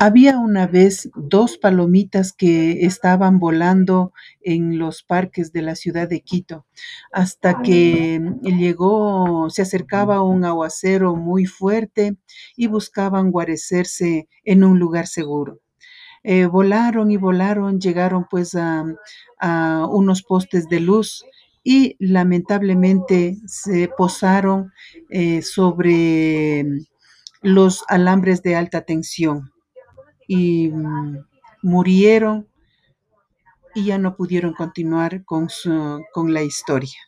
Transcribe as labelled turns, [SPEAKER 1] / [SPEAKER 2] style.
[SPEAKER 1] Había una vez dos palomitas que estaban volando en los parques de la ciudad de Quito, hasta que llegó, se acercaba un aguacero muy fuerte y buscaban guarecerse en un lugar seguro. Eh, volaron y volaron, llegaron pues a, a unos postes de luz y lamentablemente se posaron eh, sobre los alambres de alta tensión y mm, murieron y ya no pudieron continuar con, su, con la historia.